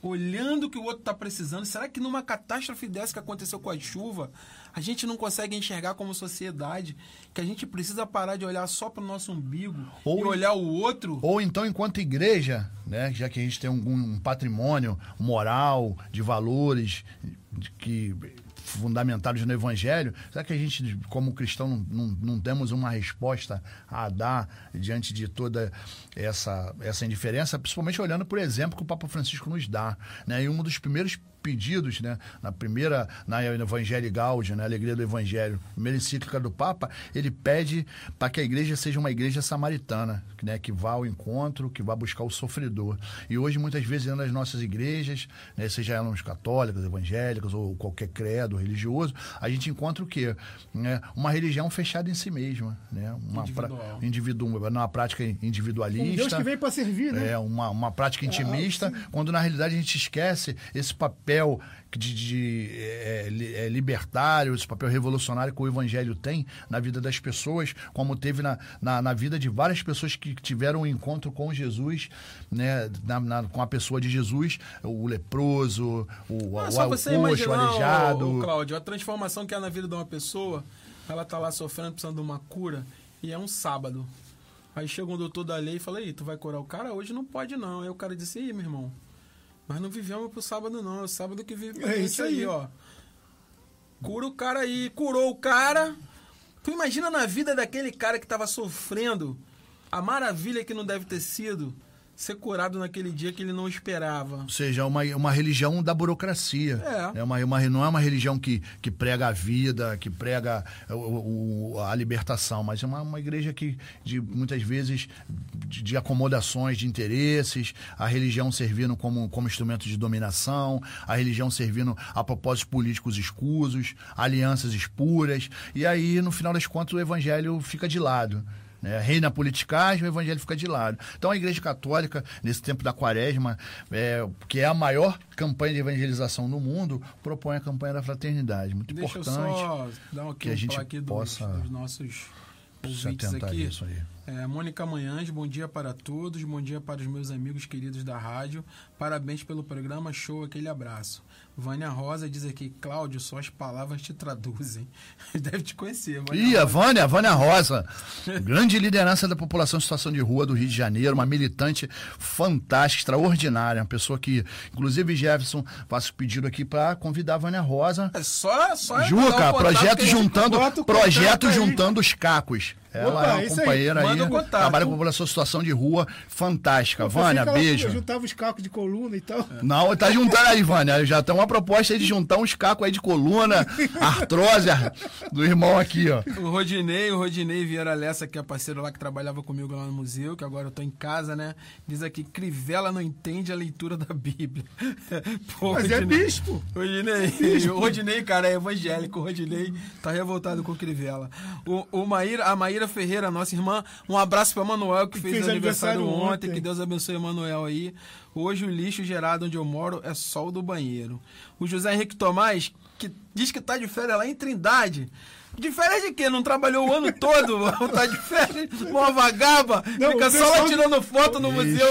Olhando o que o outro está precisando? Será que numa catástrofe dessa que aconteceu com a chuva, a gente não consegue enxergar como sociedade que a gente precisa parar de olhar só para o nosso umbigo Ou- e olhar o outro? Ou então, enquanto igreja, né, já que a gente tem um, um patrimônio moral, de valores, de- que fundamentados no Evangelho, será que a gente, como cristão, não, não, não temos uma resposta a dar diante de toda essa, essa indiferença, principalmente olhando por exemplo que o Papa Francisco nos dá. Né? E um dos primeiros pedidos, né? Na primeira, na Evangelho Gaudium, né? Alegria do Evangelho, primeira encíclica do Papa, ele pede para que a igreja seja uma igreja samaritana, né? Que vá ao encontro, que vá buscar o sofredor. E hoje, muitas vezes, das nossas igrejas, né? seja elas católicas, evangélicas ou qualquer credo religioso, a gente encontra o quê? Né? Uma religião fechada em si mesma, né? Uma Individual. pra- individual, numa prática individualista. Um Deus que veio para servir, né? É, uma, uma prática intimista, quando na realidade a gente esquece esse papel de, de, é, li- é, libertário, esse papel revolucionário que o evangelho tem na vida das pessoas, como teve na, na, na vida de várias pessoas que tiveram um encontro com Jesus, né, na- na- com a pessoa de Jesus, o leproso, o, Ah, o, só o você o aleijado. Cláudio, a transformação que é na vida de uma pessoa, ela tá lá sofrendo, precisando de uma cura, e é um sábado. Aí chega um doutor da lei e fala, aí, tu vai curar o cara? Hoje não pode não. Aí o cara disse, ih, meu irmão, mas não vivemos pro sábado não, é o sábado que vive pra É isso aí. ó. Cura o cara aí, curou o cara. Tu imagina na vida daquele cara que tava sofrendo, a maravilha que não deve ter sido ser curado naquele dia que ele não esperava. Ou seja, uma, uma religião da burocracia. É. uma, uma, não é uma religião que, que prega a vida, que prega o- o- a libertação, mas é uma, uma igreja que, de, muitas vezes, de, de acomodações, de interesses, a religião servindo como, como instrumento de dominação, a religião servindo a propósitos políticos escusos, alianças espuras, e aí, no final das contas, o evangelho fica de lado. Né? Reina a politicagem, o evangelho fica de lado. Então a Igreja Católica, nesse tempo da quaresma, é, que é a maior campanha de evangelização no mundo, propõe a campanha da fraternidade. Muito Deixa importante. eu só dar um aqui, que a gente aqui dos, possa dos nossos ouvintes aqui. nisso aí. É, Mônica Manhães, bom dia para todos, bom dia para os meus amigos queridos da rádio. Parabéns pelo programa, show, aquele abraço. Vânia Rosa diz aqui, Cláudio, só as palavras te traduzem. (laughs) Deve te conhecer, Vânia Ih, a. Vânia, a Vânia Rosa, (laughs) grande liderança da população em situação de rua do Rio de Janeiro, uma militante fantástica, extraordinária, uma pessoa que, inclusive, Jefferson, faço pedido aqui para convidar a Vânia Rosa. É só, só Juca, projeto juntando, projeto juntando os cacos. Ela Opa, é uma aí. companheira aí, contato. trabalha com a em situação de rua, fantástica. Eu Vânia, ela beijo. Juntava os cacos de coluna e tal. Não, tá juntando aí, Vânia. Já tem uma proposta aí de juntar uns cacos aí de coluna, (laughs) artrose do irmão aqui, ó. O Rodinei, o Rodinei Vieira Lessa, que é parceiro lá que trabalhava comigo lá no museu, que agora eu tô em casa, né? Diz aqui, Crivella não entende a leitura da Bíblia. (laughs) Pô, Mas é Rodinei- bispo. Rodinei, o Rodinei, cara, é evangélico. O Rodinei tá revoltado com o Crivella. O, o Maíra, a Maíra Ferreira, nossa irmã, um abraço pra Manuel, que, fez, fez aniversário, aniversário ontem. ontem. Que Deus abençoe o Manuel aí. Hoje o lixo gerado onde eu moro é só o do banheiro. O José Henrique Tomás, que diz que tá de férias lá em Trindade. De férias de quê? Não trabalhou o ano todo? (laughs) tá de férias? Uma vagaba? Não, Fica só lá tirando foto no museu.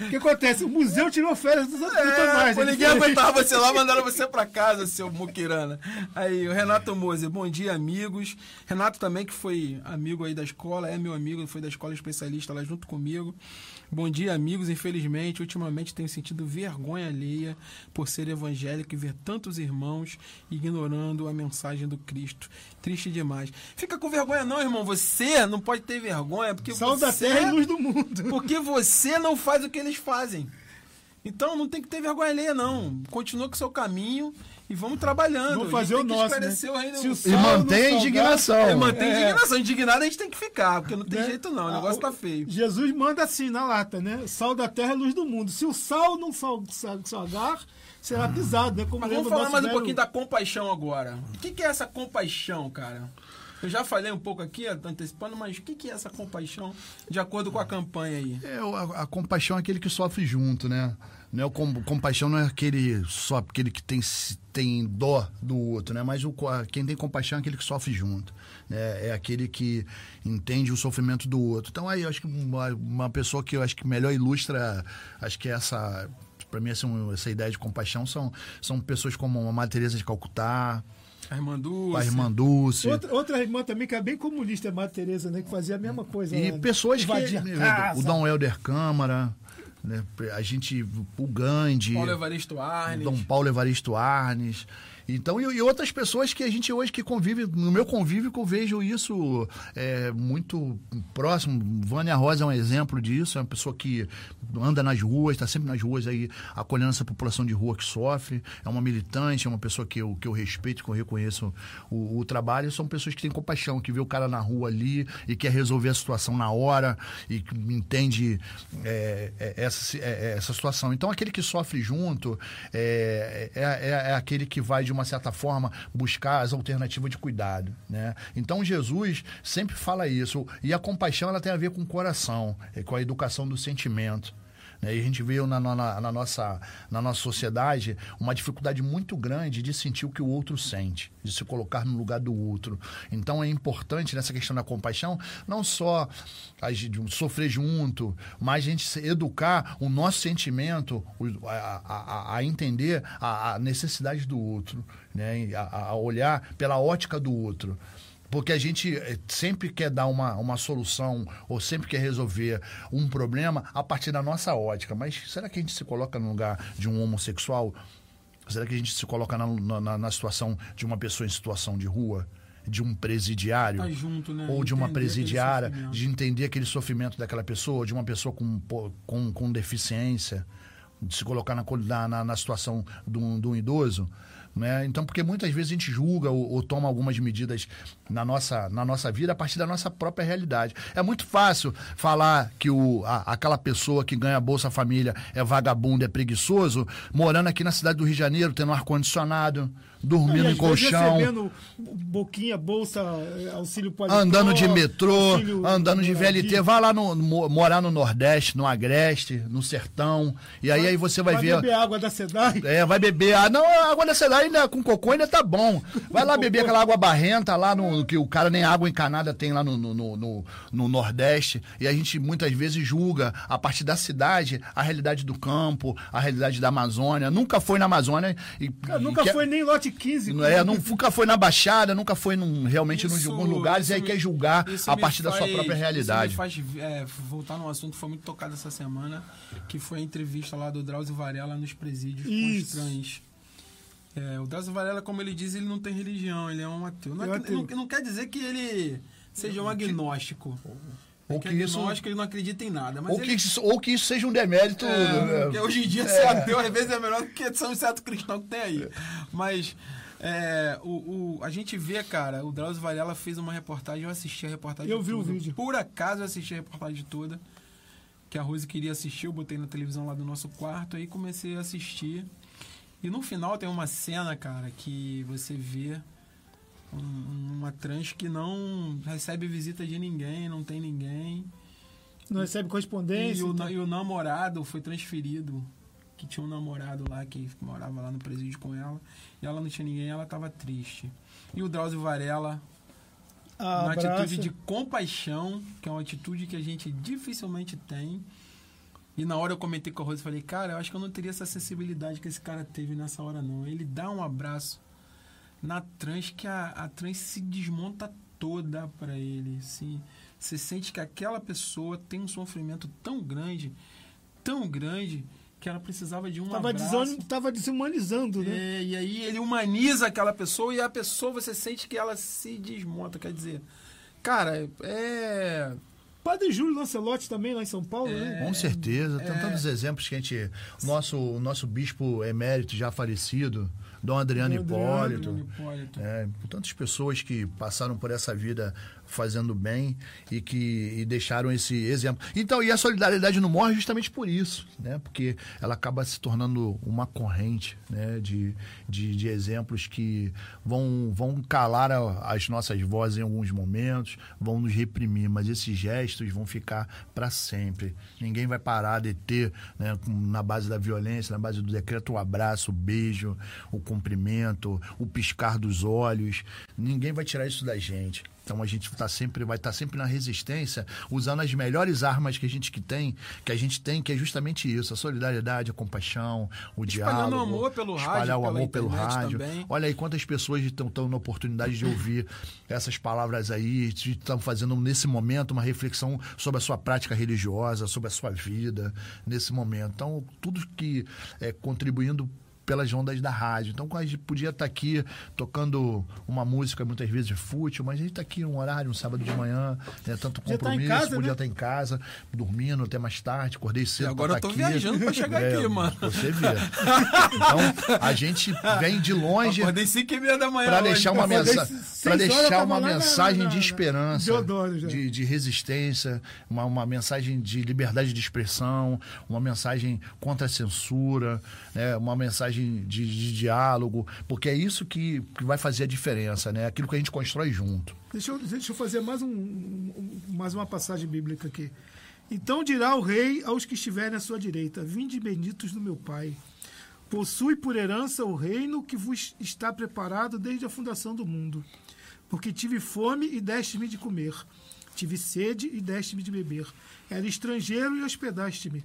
O que acontece? O museu tirou férias do, do é, é ninguém (laughs) aguentava você lá, mandaram você pra casa, seu muquirana. Aí, o Renato Moser, bom dia, amigos. Renato também, que foi amigo aí da escola, é meu amigo, foi da escola especialista lá junto comigo. Bom dia, amigos. Infelizmente, ultimamente tenho sentido vergonha alheia por ser evangélico e ver tantos irmãos ignorando a mensagem do Cristo. Triste demais. Fica com vergonha não, irmão. Você não pode ter vergonha, porque Sal da você... terra e luz do mundo. Porque você não faz o que eles fazem. Então não tem que ter vergonha alheia, não. Continua com o seu caminho e vamos trabalhando. Vamos A fazer o nosso, né? esclarecer o reino Se o E mantém a indignação. é, mantém É. indignação. Indignado a gente tem que ficar, porque não tem né? jeito não. O Ah, negócio tá feio. Jesus manda assim na lata, né? Sal da terra é luz do mundo. Se o sal não sal, sal, salgar, será pisado, né? Como Mas vamos falar mais um velho- pouquinho da compaixão agora. O que, que é essa compaixão, cara? Eu já falei um pouco aqui, antecipando, mas o que, que é essa compaixão de acordo com a campanha aí? É, a, a compaixão é aquele que sofre junto, né? Não é o com- compaixão não é aquele só aquele que tem, tem dó do outro, né? Mas o, quem tem compaixão é aquele que sofre junto. Né? É aquele que entende o sofrimento do outro. Então aí eu acho que uma, uma pessoa que eu acho que melhor ilustra, acho que essa para mim essa, essa ideia de compaixão são, são pessoas como a Madre Teresa de Calcutá, A irmã Dulce. a irmã Dulce. Outra, outra irmã também que é bem comunista, a Madre Teresa, né? Que fazia a mesma coisa. E lá, né? pessoas que. Casa. O Dom Helder Câmara, né? a gente. O Gandhi. Paulo Evaristo Arnes. Dom Paulo Evaristo Arnes. Então, e, e outras pessoas que a gente hoje que convive, no meu convívio, que eu vejo isso é, muito próximo. Vânia Rosa é um exemplo disso, é uma pessoa que anda nas ruas, está sempre nas ruas aí, acolhendo essa população de rua que sofre. É uma militante, é uma pessoa que eu, que eu respeito, que eu reconheço o, o trabalho. São pessoas que têm compaixão, que vê o cara na rua ali e quer resolver a situação na hora e entende é, é, essa, é, essa situação. Então, aquele que sofre junto é, é, é, é aquele que vai, de uma certa forma, buscar as alternativas de cuidado. Né? Então, Jesus sempre fala isso. E a compaixão ela tem a ver com o coração, é com a educação do sentimento. Né? E a gente vê na, na, na, nossa, na nossa sociedade uma dificuldade muito grande de sentir o que o outro sente, de se colocar no lugar do outro. Então é importante nessa questão da compaixão, não só a gente sofrer junto, mas a gente educar o nosso sentimento a, a, a entender a, a necessidade do outro, né? a, a olhar pela ótica do outro. Porque a gente eh, sempre quer dar uma, uma solução ou sempre quer resolver um problema a partir da nossa ótica. Mas será que a gente se coloca no lugar de um homossexual? Será que a gente se coloca na, na, na situação de uma pessoa em situação de rua? de um presidiário tá junto, né? ou de uma presidiária, de entender aquele sofrimento daquela pessoa, de uma pessoa com, com, com deficiência, de se colocar na, na, na situação de um, de um idoso. Né? Então, porque muitas vezes a gente julga ou, ou, toma algumas medidas na nossa, na nossa vida a partir da nossa própria realidade. É muito fácil falar que o, a, aquela pessoa que ganha Bolsa Família é vagabundo, é preguiçoso, morando aqui na cidade do Rio de Janeiro, tendo um ar-condicionado, dormindo em colchão. Recebendo boquinha, bolsa, eh, auxílio paletó, Andando de metrô, andando de VLT. Vai lá no, morar no Nordeste, no Agreste, no Sertão. E aí, vai, aí você vai, vai ver. Vai beber água da SEDAI? É, vai beber. Ah, não, a água da SEDAI ainda, com cocô ainda tá bom. Vai lá beber aquela água barrenta lá no. que o cara nem água encanada tem lá no, no, no, no Nordeste. E a gente muitas vezes julga, a partir da cidade, a realidade do campo, a realidade da Amazônia. Nunca foi na Amazônia. E, Cara, nunca e foi nem lote 15. É, nunca foi na Baixada, nunca foi num, realmente isso, em alguns lugares, e aí me, quer julgar a partir faz, da sua própria realidade. Isso faz é, voltar num assunto que foi muito tocado essa semana, que foi a entrevista lá do Drauzio Varela nos presídios isso. com os trans. É, o Drauzio Varela, como ele diz, ele não tem religião, ele é um ateu. Não, é, não, não quer dizer que ele seja um agnóstico. Ou que, que isso, acho que ele não acredita em nada. ou, ele... que isso, ou que isso seja um demérito. É, porque hoje em dia é. ser ateu às vezes é melhor do que ser um certo cristão que tem aí. Mas é, o, o, a gente vê, cara, o Drauzio Varela fez uma reportagem, eu assisti a reportagem Eu vi toda. o vídeo. Por acaso eu assisti a reportagem toda, que a Rose queria assistir, eu botei na televisão lá do nosso quarto, aí comecei a assistir. E no final tem uma cena, cara, que você vê uma trans que não recebe visita de ninguém, não tem ninguém. Não recebe correspondência. E o, então. e o namorado foi transferido que tinha um namorado lá que morava lá no presídio com ela, e ela não tinha ninguém, ela estava triste. E o Drauzio Varela, ah, uma atitude de compaixão, que é uma atitude que a gente dificilmente tem. E na hora eu comentei com a Rosa e falei, cara, eu acho que eu não teria essa sensibilidade que esse cara teve nessa hora, não. Ele dá um abraço na trans que a, a trans se desmonta toda para ele. Assim. Você sente que aquela pessoa tem um sofrimento tão grande, tão grande, que ela precisava de um tava abraço. tava desumanizando, né? É, e aí ele humaniza aquela pessoa e a pessoa você sente que ela se desmonta. Quer dizer, cara, é. Padre Júlio Lancelotti também lá em São Paulo, é, né? Com certeza. Tem é, tantos exemplos que a gente. Nosso, nosso bispo emérito já falecido, Dom Adriano, Dom Hipólito. Adriano Hipólito. É, tantas pessoas que passaram por essa vida fazendo bem e que e deixaram esse exemplo. Então, e a solidariedade não morre justamente por isso, né? Porque ela acaba se tornando uma corrente, né? De, de, de exemplos que vão, vão calar a, as nossas vozes em alguns momentos, vão nos reprimir, mas esses gestos vão ficar para sempre. Ninguém vai parar de ter, né? Na base da violência, na base do decreto, o abraço, o beijo, o cumprimento, o piscar dos olhos. Ninguém vai tirar isso da gente. Então a gente tá sempre, vai estar tá sempre na resistência, usando as melhores armas que a gente que tem, que a gente tem, que é justamente isso: a solidariedade, a compaixão, o Espalhando diálogo. amor pelo espalhar rádio, o amor pelo rádio. Também. Olha aí quantas pessoas estão tendo a oportunidade de ouvir essas palavras aí, estão fazendo nesse momento uma reflexão sobre a sua prática religiosa, sobre a sua vida nesse momento. Então, tudo que é contribuindo pelas ondas da rádio. Então a gente podia estar aqui tocando uma música muitas vezes fútil, mas a gente está aqui um horário, um sábado de manhã, né, tanto tá compromisso, casa, podia né? estar em casa, dormindo até mais tarde, acordei cedo. E agora pra eu tô tá aqui. viajando pra chegar (laughs) É, aqui, mano. Você vê. Então a gente vem de longe Acordei 5 e meia da manhã. para deixar uma, mensa pra eu deixar uma na- mensagem na- de esperança, já. de, de resistência, uma, uma mensagem de liberdade de expressão, uma mensagem contra a censura, né, uma mensagem de, de diálogo, porque é isso que, que vai fazer a diferença, né? Aquilo que a gente constrói junto. Deixa eu, deixa eu fazer mais, um- mais uma passagem bíblica aqui. Então dirá o rei aos que estiverem à sua direita: Vinde benditos do meu Pai. Possui por herança o reino que vos está preparado desde a fundação do mundo. Porque tive fome e deste-me de comer. Tive sede e deste-me de beber. Era estrangeiro e hospedaste-me.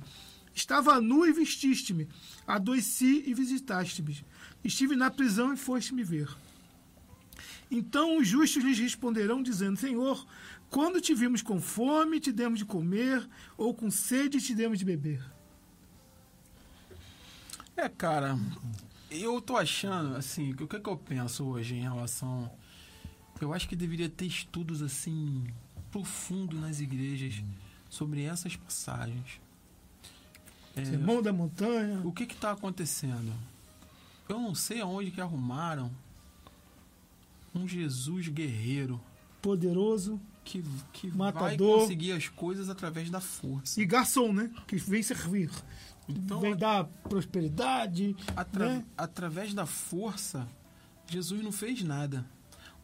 Estava nu e vestiste-me. Adoeci e visitaste-me. Estive na prisão e foste-me ver. Então os justos lhes responderão, dizendo: Senhor, quando te vimos com fome, te demos de comer, ou com sede, te demos de beber. É, cara, eu tô achando, assim, o que, que eu penso hoje em relação. Eu acho que deveria ter estudos, assim, profundos nas igrejas sobre essas passagens. É, Sermão da montanha, o que que tá acontecendo? Eu não sei aonde que arrumaram um Jesus guerreiro poderoso que, que Matador. vai conseguir as coisas através da força. e garçom, né? Que vem servir. Então, vem dar prosperidade. Atra- né? Através da força, Jesus não fez nada.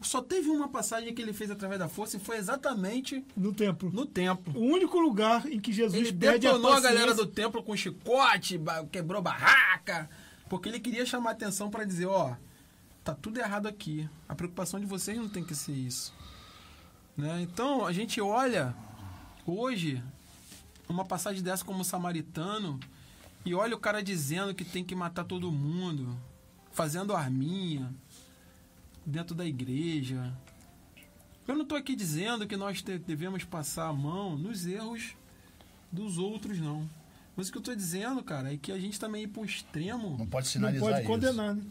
Só teve uma passagem que ele fez através da força e foi exatamente No templo. no templo. O único lugar em que Jesus Ele pede a detonou a, paciência. galera do templo com chicote, quebrou barraca, porque ele queria chamar atenção para dizer, ó, tá tudo errado aqui. A preocupação de vocês não tem que ser isso. Né? Então, a gente olha hoje uma passagem dessa como samaritano e olha o cara dizendo que tem que matar todo mundo, fazendo arminha dentro da igreja. Eu não estou aqui dizendo que nós devemos passar a mão nos erros dos outros, não. Mas o que eu estou dizendo, cara, é que a gente também ir para o extremo Não pode Não sinalizar pode isso. condenar, né?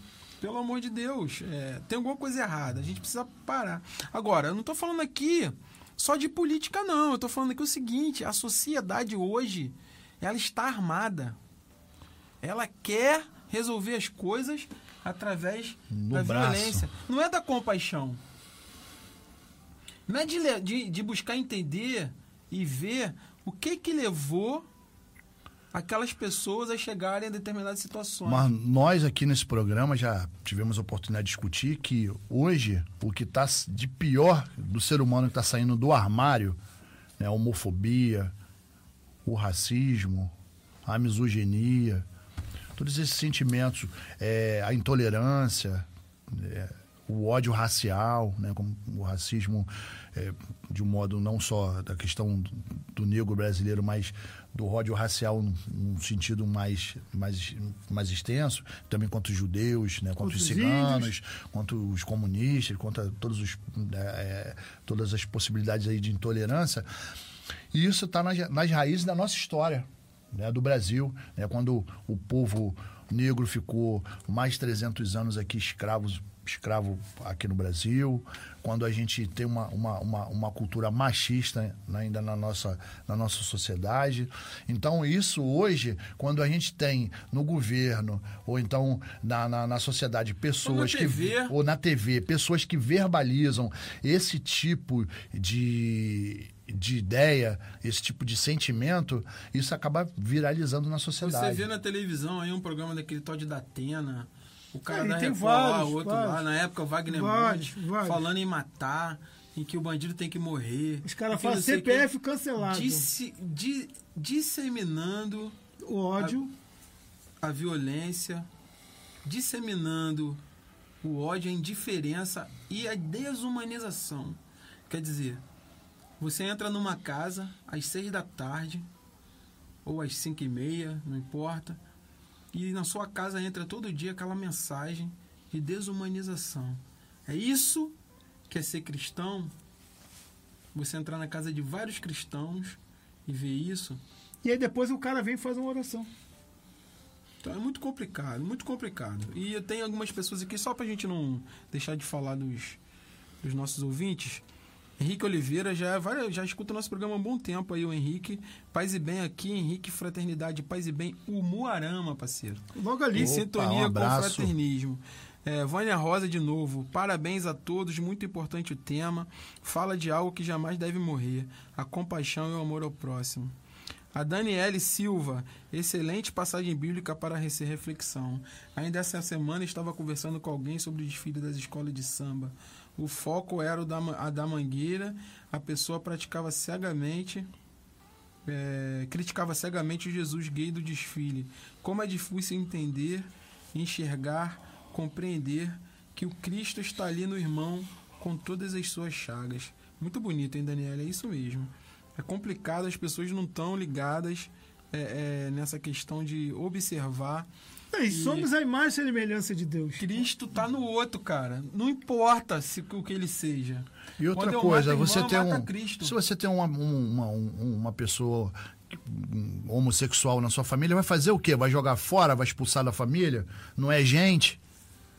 pelo amor de Deus, é, tem alguma coisa errada. A gente precisa parar. Agora, eu não estou falando aqui só de política, não. Eu estou falando aqui o seguinte: a sociedade hoje, ela está armada. Ela quer resolver as coisas através No da braço. violência. Não é da compaixão. Não é de, de, de buscar entender e ver o que que levou aquelas pessoas a chegarem a determinadas situações. Mas nós aqui nesse programa já tivemos a oportunidade de discutir que hoje o que está de pior do ser humano que está saindo do armário, né, a homofobia, o racismo, a misoginia, todos esses sentimentos, é, a intolerância, é, o ódio racial, né, como o racismo é, de um modo não só da questão do, do negro brasileiro, mas do ódio racial num, num sentido mais, mais, mais extenso, também contra os judeus, né, contra, os os ciganos, contra os comunistas, contra todos os, é, é, todas as possibilidades aí de intolerância. E isso está nas, nas raízes da nossa história, né, do Brasil. Né, quando o povo negro ficou mais de 300 anos aqui escravos, escravo aqui no Brasil, quando a gente tem uma, uma, uma, uma cultura machista né, ainda na nossa, na nossa sociedade. Então, isso hoje, quando a gente tem no governo, ou então na, na, na sociedade, pessoas que TV. ou na TV, pessoas que verbalizam esse tipo de, de ideia, esse tipo de sentimento, isso acaba viralizando na Você sociedade. vê na televisão aí um programa daquele tal de Datena, o cara É, da tem Record lá, vários, o outro vários. lá, na época o Wagner Vários, falando em matar, em que o bandido tem que morrer. Os caras que falam. CPF cancelado. Dissi- di- disseminando O ódio. a violência, disseminando o ódio, a indiferença e a desumanização. Quer dizer, você entra numa casa às seis da tarde ou às cinco e meia, não importa, e na sua casa entra todo dia aquela mensagem de desumanização. É isso que é ser cristão? Você entrar na casa de vários cristãos e ver isso? E aí depois o cara vem e faz uma oração. Então é muito complicado, muito complicado. E tem algumas pessoas aqui, só pra gente não deixar de falar dos, dos nossos ouvintes. Henrique Oliveira já, vai, já escuta o nosso programa há um bom tempo aí, o Henrique. Paz e bem aqui, Henrique Fraternidade, Paz e bem, o Muarama, parceiro. Logo ali. Opa, sintonia um com o fraternismo. É, Vânia Rosa de novo, parabéns a todos, muito importante o tema. Fala de algo que jamais deve morrer: a compaixão e o amor ao próximo. A Daniele Silva, excelente passagem bíblica para essa reflexão. Ainda essa semana estava conversando com alguém sobre o desfile das escolas de samba. O foco era o da, a da mangueira, a pessoa praticava cegamente, é, criticava cegamente o Jesus gay do desfile. Como é difícil entender, enxergar, compreender que o Cristo está ali no irmão com todas as suas chagas. Muito bonito, hein, Daniela? É isso mesmo. É complicado, as pessoas não estão ligadas é, é, nessa questão de observar. E somos a imagem e semelhança de Deus. Cristo tá no outro, cara. Não importa se o que ele seja. E outra coisa, mato você irmão, tem um. Cristo. Se você tem uma, um- uma, um- uma pessoa um homossexual na sua família, vai fazer o quê? Vai jogar fora, vai expulsar da família? Não é gente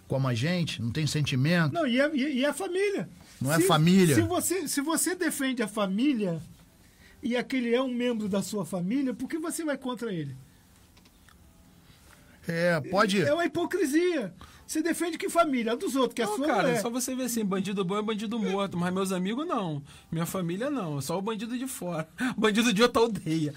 como a gente? Não tem sentimento? Não, e é, e é a família. Não é família. Se você, se você defende a família e aquele é um membro da sua família, por que você vai contra ele? É, pode. É uma hipocrisia. Você defende que família? A dos outros, que a Não, sua cara, não é. só você ver assim, bandido bom é bandido morto, mas meus amigos não. Minha família não, só o bandido de fora. (laughs) Bandido de outra aldeia.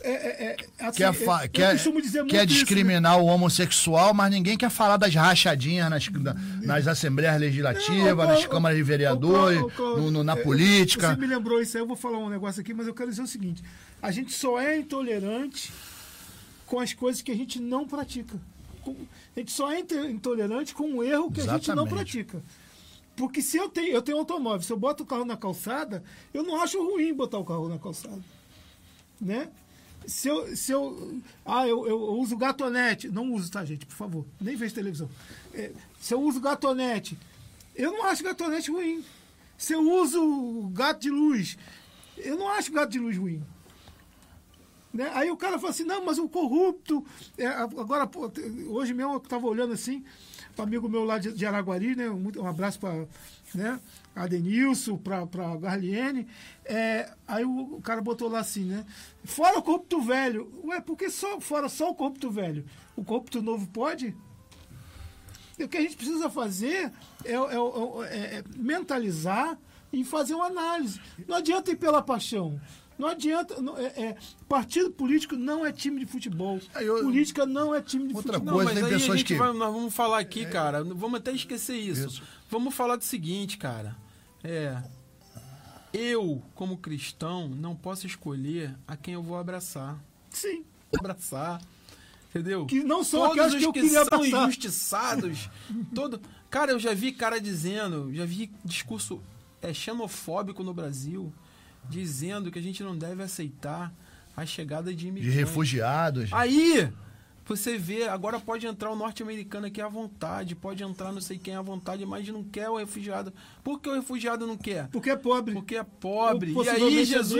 É, é, é, assim, Quer, eu quer, costumo dizer muito quer isso, né? discriminar o homossexual, mas ninguém quer falar das rachadinhas nas, na- nas assembleias legislativas, Não, nas câmaras de vereadores, no- no- na é, política. Você me lembrou isso aí, eu vou falar um negócio aqui, mas eu quero dizer o seguinte: a gente só é intolerante com as coisas que a gente não pratica. A gente só é intolerante com um erro que a gente não Exatamente. pratica. Porque se eu tenho, eu tenho automóvel, se eu boto o carro na calçada, eu não acho ruim botar o carro na calçada. Né? Se eu, se eu. Ah, eu, eu uso gatonete. Não uso, tá, gente? Por favor. Nem vejo televisão. É, se eu uso gatonete, eu não acho gatonete ruim. Se eu uso gato de luz, eu não acho gato de luz ruim. Né? Aí o cara fala assim, não, mas o corrupto. é, agora, pô, hoje mesmo eu estava olhando assim, para amigo meu lá de, de Araguari, né? Um, um abraço para né? a Denilson, para Garliene. É, aí o, o cara botou lá assim, né? Fora o corrupto velho. Ué, por que só, fora só o corrupto velho? O corrupto novo pode? O que a gente precisa fazer é, é- é- é mentalizar e fazer uma análise. Não adianta ir pela paixão. Não adianta. não- é- é- partido político não é time de futebol. Aí eu- Política não é time de Outra futebol. Não, Coisa, mas tem aí a pessoas gente que- vai, nós vamos falar aqui, cara. Vamos até esquecer isso. Isso. Vamos falar do seguinte, cara. É. Eu, como cristão, não posso escolher a quem eu vou abraçar. Sim. Abraçar. Entendeu? Que não são Todos aquelas os que eu que queria são passar. injustiçados. todo... Cara, eu já vi cara dizendo, já vi discurso é, xenofóbico no Brasil, dizendo que a gente não deve aceitar a chegada de De imigrantes. refugiados. Aí, você vê, agora pode entrar o norte-americano aqui à vontade, pode entrar não sei quem à vontade, mas não quer o refugiado. Por que o refugiado não quer? Porque é pobre. Porque é pobre. E aí é Jesus